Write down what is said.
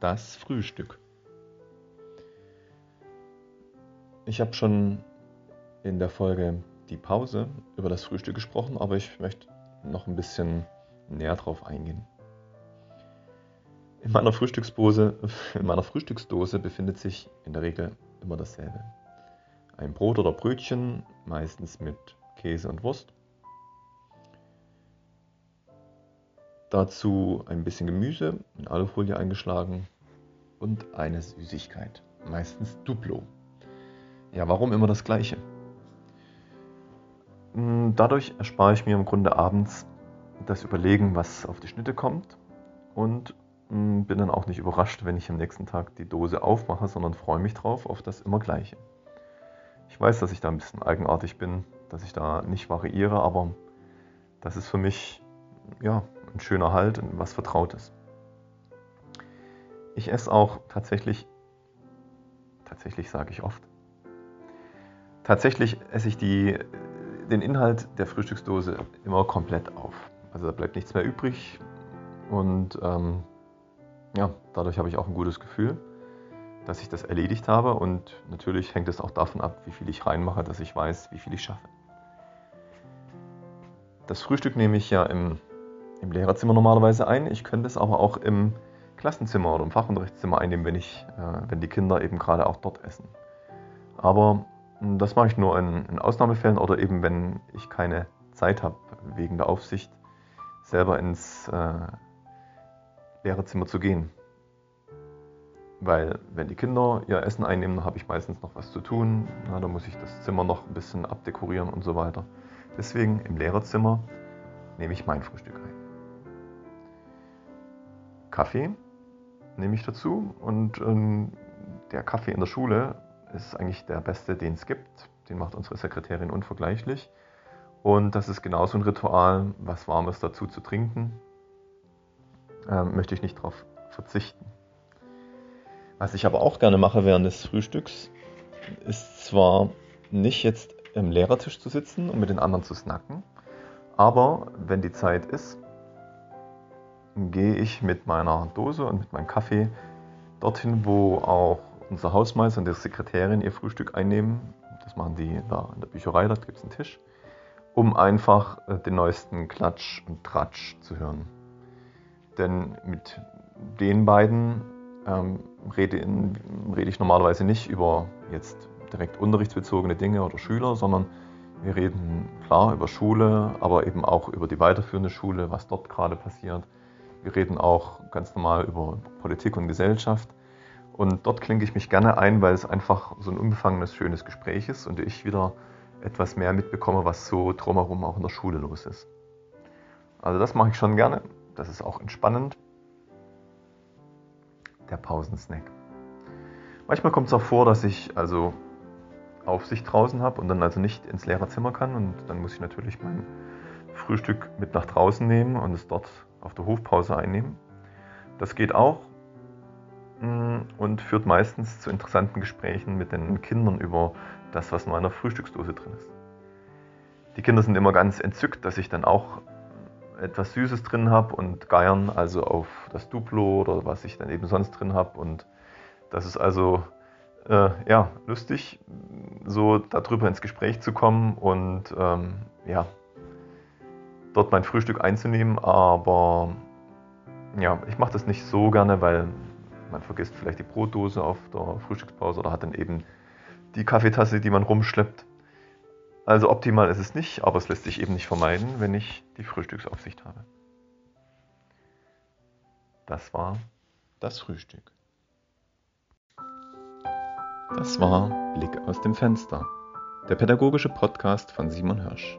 Das Frühstück. Ich habe schon in der Folge die Pause über das Frühstück gesprochen, aber ich möchte noch ein bisschen näher drauf eingehen. In meiner Frühstücksdose, in meiner Frühstücksdose befindet sich in der Regel immer dasselbe. Ein Brot oder Brötchen, meistens mit Käse und Wurst. Dazu ein bisschen Gemüse in Alufolie eingeschlagen und eine Süßigkeit, meistens Duplo. Ja, warum immer das gleiche? Hm, dadurch erspare ich mir im Grunde abends das Überlegen, was auf die Schnitte kommt und hm, bin dann auch nicht überrascht, wenn ich am nächsten Tag die Dose aufmache, sondern freue mich drauf auf das immer gleiche. Ich weiß, dass ich da ein bisschen eigenartig bin, dass ich da nicht variiere, aber das ist für mich ja, ein schöner Halt und was Vertrautes. Ich esse auch tatsächlich, tatsächlich sage ich oft, tatsächlich esse ich die, den Inhalt der Frühstücksdose immer komplett auf. Also da bleibt nichts mehr übrig und ähm, ja, dadurch habe ich auch ein gutes Gefühl, dass ich das erledigt habe und natürlich hängt es auch davon ab, wie viel ich reinmache, dass ich weiß, wie viel ich schaffe. Das Frühstück nehme ich ja im im Lehrerzimmer normalerweise ein. Ich könnte es aber auch im Klassenzimmer oder im Fachunterrichtszimmer einnehmen, wenn, ich, äh, wenn die Kinder eben gerade auch dort essen. Aber hm, das mache ich nur in, in Ausnahmefällen oder eben, wenn ich keine Zeit habe, wegen der Aufsicht selber ins äh, Lehrerzimmer zu gehen. Weil wenn die Kinder ihr Essen einnehmen, habe ich meistens noch was zu tun. Na, da muss ich das Zimmer noch ein bisschen abdekorieren und so weiter. Deswegen im Lehrerzimmer nehme ich mein Frühstück ein. Kaffee nehme ich dazu und ähm, der Kaffee in der Schule ist eigentlich der beste, den es gibt. Den macht unsere Sekretärin unvergleichlich. Und das ist genauso ein Ritual, was Warmes dazu zu trinken. Ähm, möchte ich nicht darauf verzichten. Was ich aber auch gerne mache während des Frühstücks, ist zwar nicht jetzt im Lehrertisch zu sitzen und mit den anderen zu snacken, aber wenn die Zeit ist, gehe ich mit meiner Dose und mit meinem Kaffee dorthin, wo auch unser Hausmeister und die Sekretärin ihr Frühstück einnehmen. Das machen die da in der Bücherei, dort gibt es einen Tisch, um einfach äh, den neuesten Klatsch und Tratsch zu hören. Denn mit den beiden ähm, rede, rede ich normalerweise nicht über jetzt direkt unterrichtsbezogene Dinge oder Schüler, sondern wir reden klar über Schule, aber eben auch über die weiterführende Schule, was dort gerade passiert wir reden auch ganz normal über Politik und Gesellschaft. Und dort klinke ich mich gerne ein, weil es einfach so ein unbefangenes, schönes Gespräch ist und ich wieder etwas mehr mitbekomme, was so drumherum auch in der Schule los ist. Also das mache ich schon gerne. Das ist auch entspannend. Der Pausensnack. Manchmal kommt es auch vor, dass ich also Aufsicht draußen habe und dann also nicht ins Lehrerzimmer kann und dann muss ich natürlich mein Frühstück mit nach draußen nehmen und es dort auf der Hofpause einnehmen. Das geht auch mm, und führt meistens zu interessanten Gesprächen mit den Kindern über das, was in meiner Frühstücksdose drin ist. Die Kinder sind immer ganz entzückt, dass ich dann auch etwas Süßes drin habe und geiern also auf das Duplo oder was ich dann eben sonst drin habe. Und das ist also äh, ja, lustig, so darüber ins Gespräch zu kommen und ähm, ja, dort mein Frühstück einzunehmen, aber ja, ich mache das nicht so gerne, weil man vergisst vielleicht die Brotdose auf der Frühstückspause oder hat dann eben die Kaffeetasse, die man rumschleppt. Also optimal ist es nicht, aber es lässt sich eben nicht vermeiden, wenn ich die Frühstücksaufsicht habe. Das war das Frühstück. Das war Blick aus dem Fenster der pädagogische Podcast von Simon Hirsch.